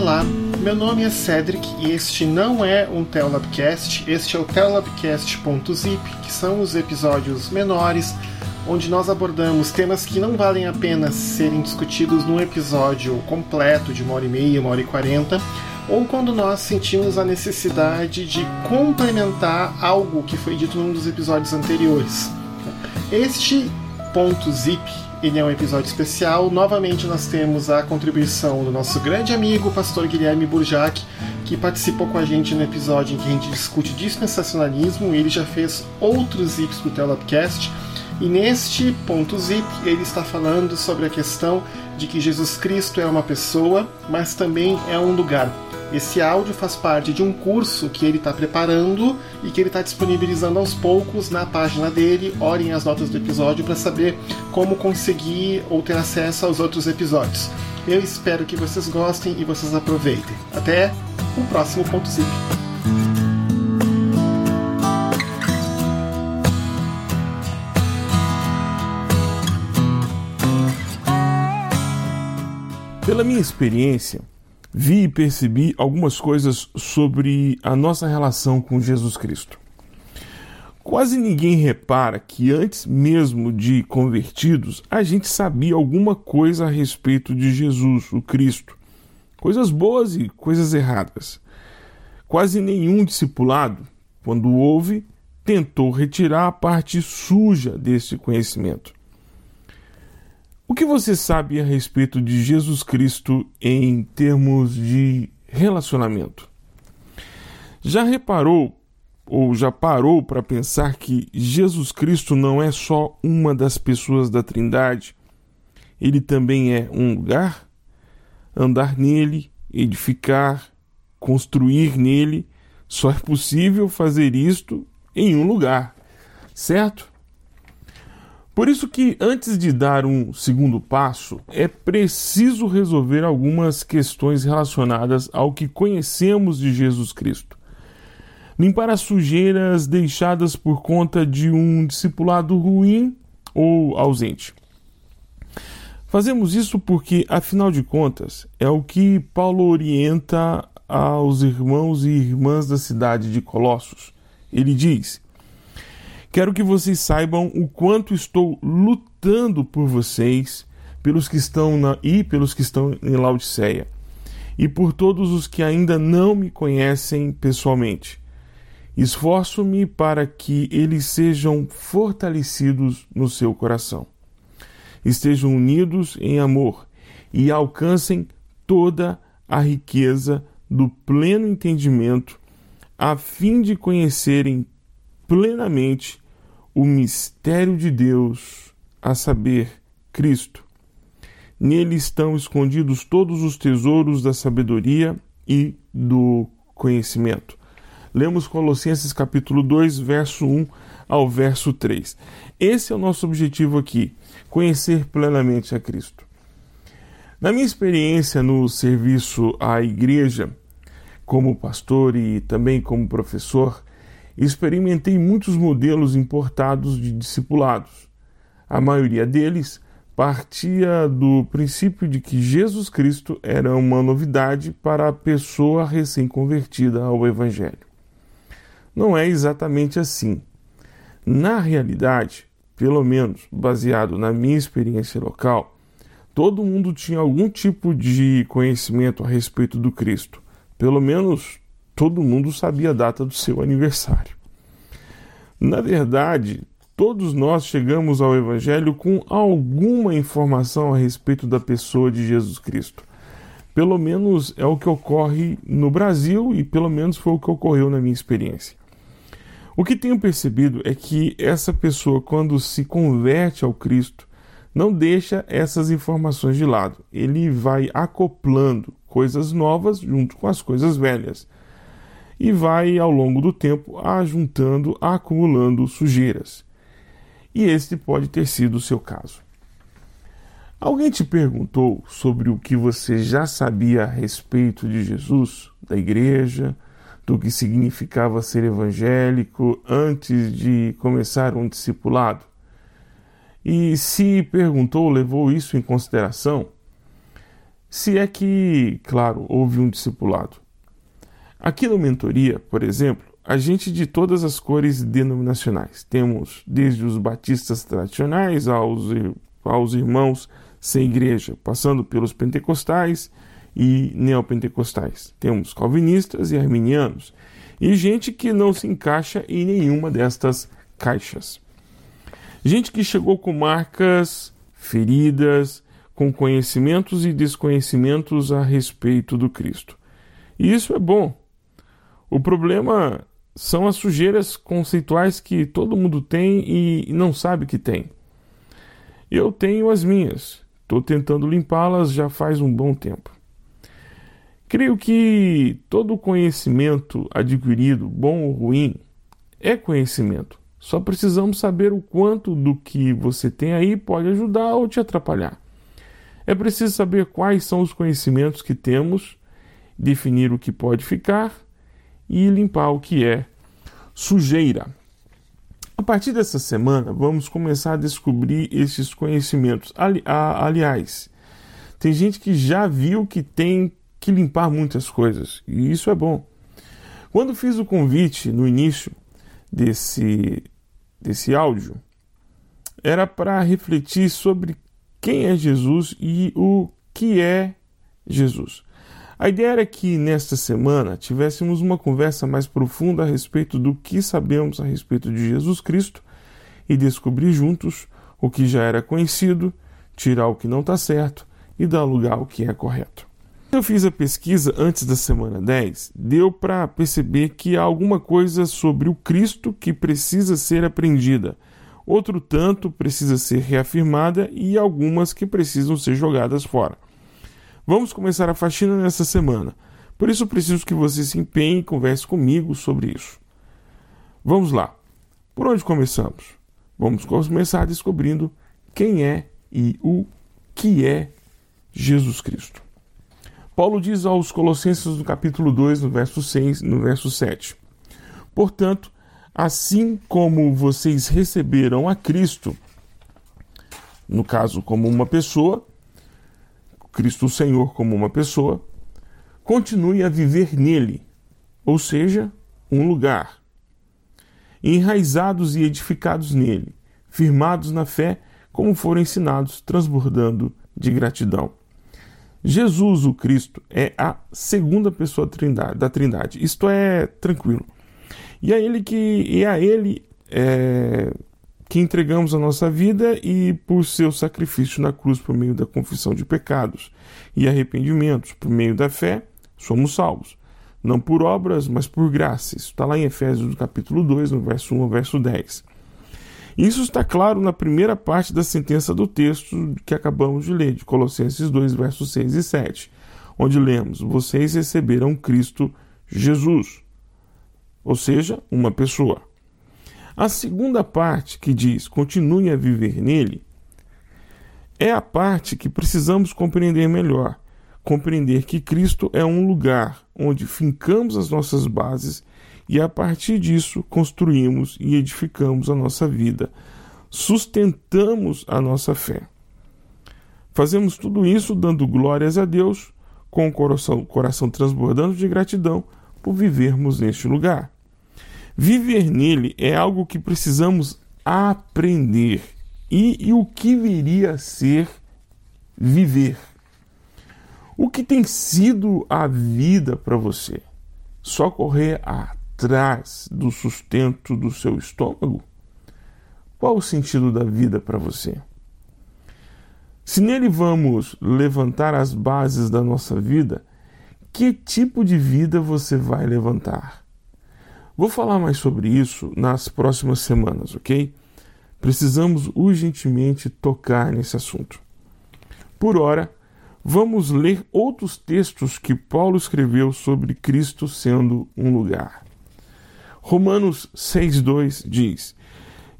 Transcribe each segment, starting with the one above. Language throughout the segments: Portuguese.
Olá, meu nome é Cedric e este não é um Telabcast, este é o Telabcast.zip, que são os episódios menores onde nós abordamos temas que não valem a pena serem discutidos num episódio completo de uma hora e meia, uma hora e quarenta, ou quando nós sentimos a necessidade de complementar algo que foi dito num dos episódios anteriores. Este zip ele é um episódio especial. Novamente nós temos a contribuição do nosso grande amigo, o pastor Guilherme Burjac, que participou com a gente no episódio em que a gente discute dispensacionalismo. Ele já fez outros zips do Telopcast. E neste ponto zip, ele está falando sobre a questão de que Jesus Cristo é uma pessoa, mas também é um lugar. Esse áudio faz parte de um curso que ele está preparando e que ele está disponibilizando aos poucos na página dele. Olhem as notas do episódio para saber como conseguir ou ter acesso aos outros episódios. Eu espero que vocês gostem e vocês aproveitem. Até o próximo ponto zip. Pela minha experiência, vi e percebi algumas coisas sobre a nossa relação com Jesus Cristo. Quase ninguém repara que antes mesmo de convertidos, a gente sabia alguma coisa a respeito de Jesus, o Cristo. Coisas boas e coisas erradas. Quase nenhum discipulado, quando houve, tentou retirar a parte suja desse conhecimento. O que você sabe a respeito de Jesus Cristo em termos de relacionamento? Já reparou ou já parou para pensar que Jesus Cristo não é só uma das pessoas da Trindade? Ele também é um lugar? Andar nele, edificar, construir nele, só é possível fazer isto em um lugar, certo? Por isso que antes de dar um segundo passo, é preciso resolver algumas questões relacionadas ao que conhecemos de Jesus Cristo. Limpar as sujeiras deixadas por conta de um discipulado ruim ou ausente. Fazemos isso porque, afinal de contas, é o que Paulo orienta aos irmãos e irmãs da cidade de Colossos. Ele diz: Quero que vocês saibam o quanto estou lutando por vocês, pelos que estão na e pelos que estão em Laodiceia, e por todos os que ainda não me conhecem pessoalmente. Esforço-me para que eles sejam fortalecidos no seu coração. Estejam unidos em amor e alcancem toda a riqueza do pleno entendimento, a fim de conhecerem plenamente o mistério de Deus, a saber, Cristo. Nele estão escondidos todos os tesouros da sabedoria e do conhecimento. Lemos Colossenses capítulo 2, verso 1 ao verso 3. Esse é o nosso objetivo aqui, conhecer plenamente a Cristo. Na minha experiência no serviço à igreja, como pastor e também como professor, experimentei muitos modelos importados de discipulados. A maioria deles partia do princípio de que Jesus Cristo era uma novidade para a pessoa recém-convertida ao Evangelho. Não é exatamente assim. Na realidade, pelo menos baseado na minha experiência local, todo mundo tinha algum tipo de conhecimento a respeito do Cristo. Pelo menos todo mundo sabia a data do seu aniversário. Na verdade, todos nós chegamos ao Evangelho com alguma informação a respeito da pessoa de Jesus Cristo. Pelo menos é o que ocorre no Brasil e pelo menos foi o que ocorreu na minha experiência. O que tenho percebido é que essa pessoa, quando se converte ao Cristo, não deixa essas informações de lado. Ele vai acoplando coisas novas junto com as coisas velhas e vai, ao longo do tempo, ajuntando, acumulando sujeiras. E este pode ter sido o seu caso. Alguém te perguntou sobre o que você já sabia a respeito de Jesus, da igreja, do que significava ser evangélico antes de começar um discipulado? E se perguntou, levou isso em consideração? Se é que, claro, houve um discipulado. Aqui no Mentoria, por exemplo, a gente de todas as cores denominacionais. Temos desde os batistas tradicionais aos, aos irmãos sem igreja, passando pelos pentecostais e neopentecostais. Temos calvinistas e arminianos, e gente que não se encaixa em nenhuma destas caixas. Gente que chegou com marcas feridas, com conhecimentos e desconhecimentos a respeito do Cristo. E isso é bom. O problema são as sujeiras conceituais que todo mundo tem e não sabe que tem. Eu tenho as minhas. Estou tentando limpá-las já faz um bom tempo. Creio que todo conhecimento adquirido, bom ou ruim, é conhecimento. Só precisamos saber o quanto do que você tem aí pode ajudar ou te atrapalhar. É preciso saber quais são os conhecimentos que temos, definir o que pode ficar e limpar o que é sujeira. A partir dessa semana, vamos começar a descobrir esses conhecimentos. Ali, a, aliás, tem gente que já viu que tem que limpar muitas coisas, e isso é bom. Quando fiz o convite no início desse, desse áudio, era para refletir sobre quem é Jesus e o que é Jesus. A ideia era que nesta semana tivéssemos uma conversa mais profunda a respeito do que sabemos a respeito de Jesus Cristo e descobrir juntos o que já era conhecido, tirar o que não está certo e dar lugar ao que é correto. Eu fiz a pesquisa antes da semana 10, deu para perceber que há alguma coisa sobre o Cristo que precisa ser aprendida, outro tanto precisa ser reafirmada e algumas que precisam ser jogadas fora. Vamos começar a faxina nessa semana. Por isso preciso que você se empenhe e converse comigo sobre isso. Vamos lá. Por onde começamos? Vamos começar descobrindo quem é e o que é Jesus Cristo. Paulo diz aos Colossenses no capítulo 2, no verso 6, no verso 7. Portanto, assim como vocês receberam a Cristo, no caso como uma pessoa, Cristo Senhor como uma pessoa, continue a viver nele, ou seja, um lugar. Enraizados e edificados nele, firmados na fé, como foram ensinados, transbordando de gratidão. Jesus, o Cristo, é a segunda pessoa da Trindade. Isto é tranquilo. E é ele que e é a ele é, que entregamos a nossa vida e por seu sacrifício na cruz por meio da confissão de pecados e arrependimentos, por meio da fé, somos salvos. Não por obras, mas por graça. Isso está lá em Efésios capítulo 2, no verso 1 ao verso 10. Isso está claro na primeira parte da sentença do texto que acabamos de ler, de Colossenses 2, versos 6 e 7, onde lemos: Vocês receberam Cristo Jesus, ou seja, uma pessoa. A segunda parte, que diz continue a viver nele, é a parte que precisamos compreender melhor. Compreender que Cristo é um lugar onde fincamos as nossas bases e a partir disso construímos e edificamos a nossa vida, sustentamos a nossa fé. Fazemos tudo isso dando glórias a Deus, com o coração, coração transbordando de gratidão por vivermos neste lugar. Viver nele é algo que precisamos aprender. E, e o que viria a ser viver? O que tem sido a vida para você? Só correr atrás do sustento do seu estômago? Qual o sentido da vida para você? Se nele vamos levantar as bases da nossa vida, que tipo de vida você vai levantar? Vou falar mais sobre isso nas próximas semanas, ok? Precisamos urgentemente tocar nesse assunto. Por hora, vamos ler outros textos que Paulo escreveu sobre Cristo sendo um lugar. Romanos 6,2 diz: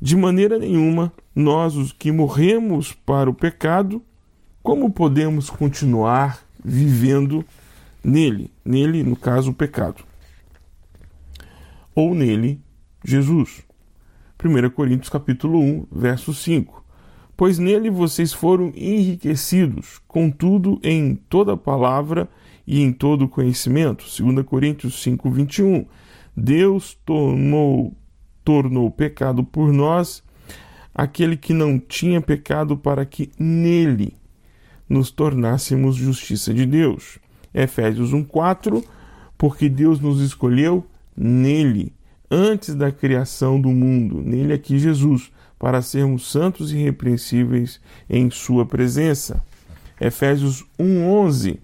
De maneira nenhuma, nós, os que morremos para o pecado, como podemos continuar vivendo nele? Nele, no caso, o pecado ou nele Jesus. 1 Coríntios capítulo 1, verso 5. Pois nele vocês foram enriquecidos, contudo, em toda palavra e em todo conhecimento. 2 Coríntios 5, 21. Deus tornou, tornou pecado por nós aquele que não tinha pecado, para que nele nos tornássemos justiça de Deus. Efésios 1:4 Porque Deus nos escolheu nele antes da criação do mundo, nele aqui Jesus, para sermos santos e irrepreensíveis em sua presença. Efésios 1:11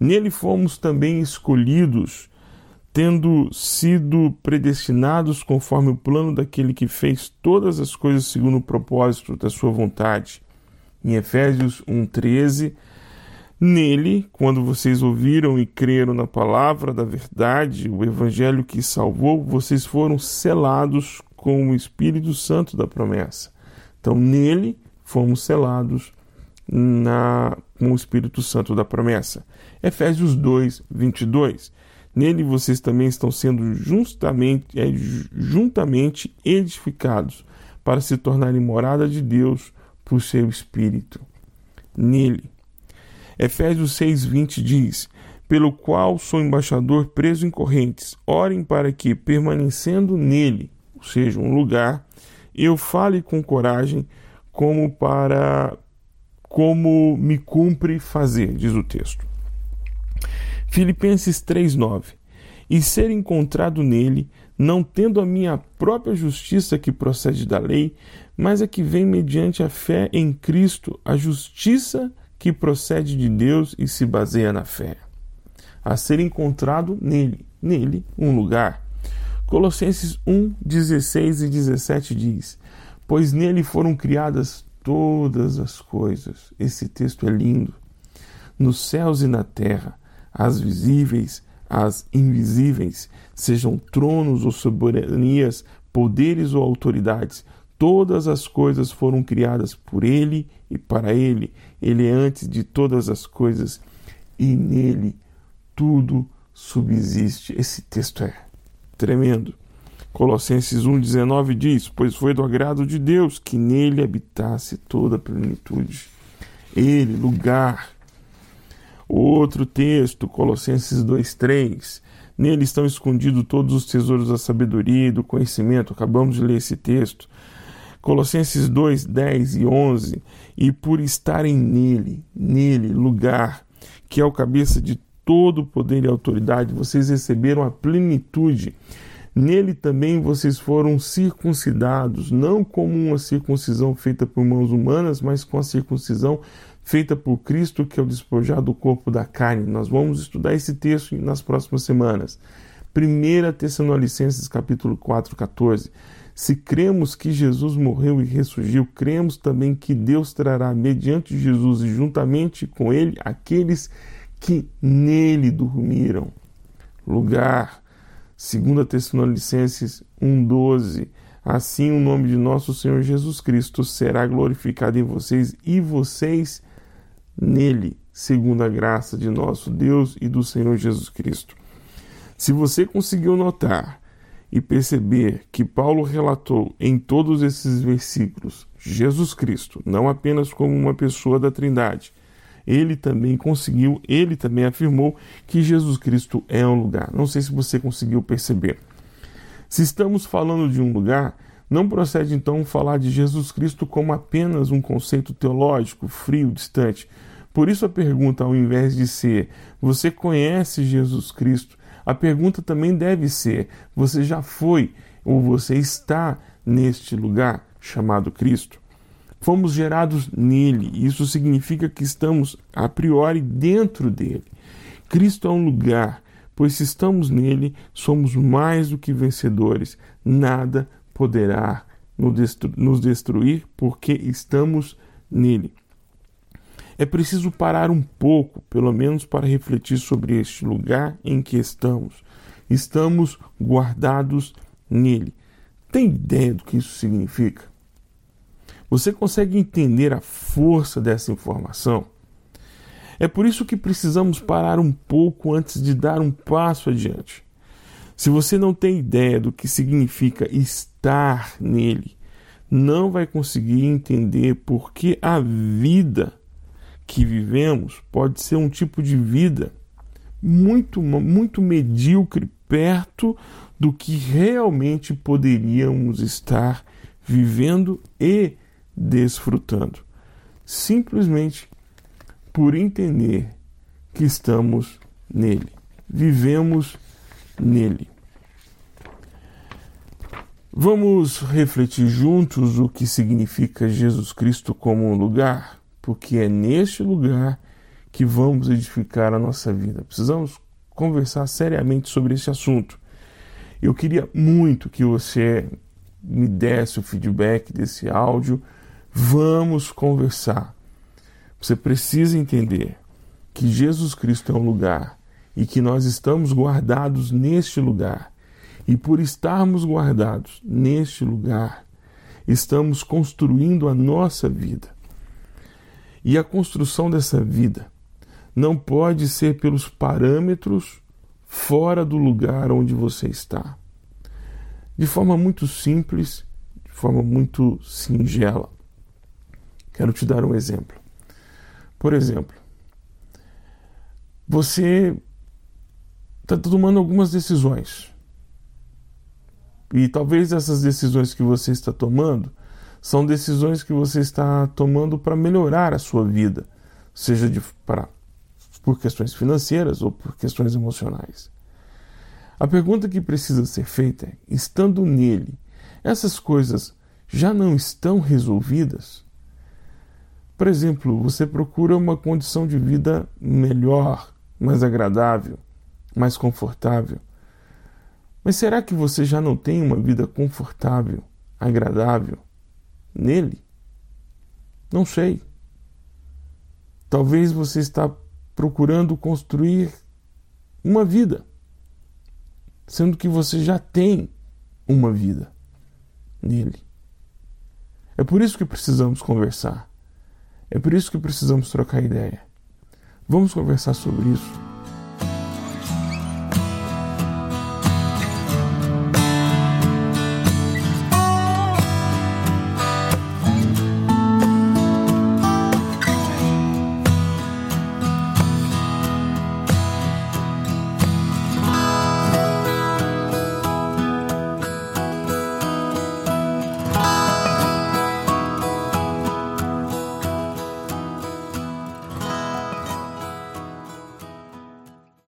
Nele fomos também escolhidos tendo sido predestinados conforme o plano daquele que fez todas as coisas segundo o propósito da sua vontade. Em Efésios 1:13, nele, quando vocês ouviram e creram na palavra da verdade, o evangelho que salvou, vocês foram selados com o Espírito Santo da promessa. Então, nele fomos selados na, com o Espírito Santo da promessa. Efésios 2, 22. Nele vocês também estão sendo justamente, é, juntamente edificados para se tornarem morada de Deus por seu Espírito. Nele. Efésios 6,20 diz: Pelo qual sou embaixador preso em correntes, orem para que, permanecendo nele, ou seja, um lugar, eu fale com coragem, como para como me cumpre fazer, diz o texto. Filipenses 3:9 E ser encontrado nele, não tendo a minha própria justiça que procede da lei, mas a que vem mediante a fé em Cristo, a justiça que procede de Deus e se baseia na fé. A ser encontrado nele, nele um lugar. Colossenses 1, 16 e 17 diz: Pois nele foram criadas todas as coisas. Esse texto é lindo. Nos céus e na terra as visíveis, as invisíveis, sejam tronos ou soberanias, poderes ou autoridades, todas as coisas foram criadas por Ele e para Ele. Ele é antes de todas as coisas e nele tudo subsiste. Esse texto é tremendo. Colossenses 1,19 diz: Pois foi do agrado de Deus que nele habitasse toda a plenitude. Ele, lugar Outro texto, Colossenses 2:3. Nele estão escondidos todos os tesouros da sabedoria e do conhecimento. Acabamos de ler esse texto. Colossenses 2, 10 e 11. E por estarem nele, nele, lugar, que é o cabeça de todo poder e autoridade, vocês receberam a plenitude. Nele também vocês foram circuncidados, não como uma circuncisão feita por mãos humanas, mas com a circuncisão feita por Cristo, que é o despojar do corpo da carne. Nós vamos estudar esse texto nas próximas semanas. 1 Tessalonicenses capítulo 4, 14. Se cremos que Jesus morreu e ressurgiu, cremos também que Deus trará mediante Jesus e juntamente com ele aqueles que nele dormiram. Lugar 2 Tessalonicenses 1:12. Assim o nome de nosso Senhor Jesus Cristo será glorificado em vocês e vocês nele, segundo a graça de nosso Deus e do Senhor Jesus Cristo. Se você conseguiu notar e perceber que Paulo relatou em todos esses versículos Jesus Cristo, não apenas como uma pessoa da Trindade, ele também conseguiu, ele também afirmou que Jesus Cristo é um lugar. Não sei se você conseguiu perceber. Se estamos falando de um lugar, não procede então falar de Jesus Cristo como apenas um conceito teológico, frio, distante, por isso a pergunta, ao invés de ser você conhece Jesus Cristo, a pergunta também deve ser: você já foi ou você está neste lugar chamado Cristo? Fomos gerados nele, isso significa que estamos a priori dentro dele. Cristo é um lugar, pois se estamos nele, somos mais do que vencedores. Nada poderá nos destruir, porque estamos nele. É preciso parar um pouco, pelo menos para refletir sobre este lugar em que estamos. Estamos guardados nele. Tem ideia do que isso significa? Você consegue entender a força dessa informação? É por isso que precisamos parar um pouco antes de dar um passo adiante. Se você não tem ideia do que significa estar nele, não vai conseguir entender por que a vida que vivemos pode ser um tipo de vida muito, muito medíocre perto do que realmente poderíamos estar vivendo e desfrutando. Simplesmente por entender que estamos nele, vivemos nele. Vamos refletir juntos o que significa Jesus Cristo como um lugar, porque é neste lugar que vamos edificar a nossa vida. Precisamos conversar seriamente sobre esse assunto. Eu queria muito que você me desse o feedback desse áudio. Vamos conversar. Você precisa entender que Jesus Cristo é um lugar e que nós estamos guardados neste lugar. E por estarmos guardados neste lugar, estamos construindo a nossa vida. E a construção dessa vida não pode ser pelos parâmetros fora do lugar onde você está. De forma muito simples, de forma muito singela. Quero te dar um exemplo. Por exemplo, você está tomando algumas decisões. E talvez essas decisões que você está tomando são decisões que você está tomando para melhorar a sua vida, seja de, para por questões financeiras ou por questões emocionais. A pergunta que precisa ser feita é: estando nele, essas coisas já não estão resolvidas? Por exemplo, você procura uma condição de vida melhor, mais agradável, mais confortável. Mas será que você já não tem uma vida confortável, agradável nele? Não sei. Talvez você está procurando construir uma vida, sendo que você já tem uma vida nele. É por isso que precisamos conversar. É por isso que precisamos trocar ideia. Vamos conversar sobre isso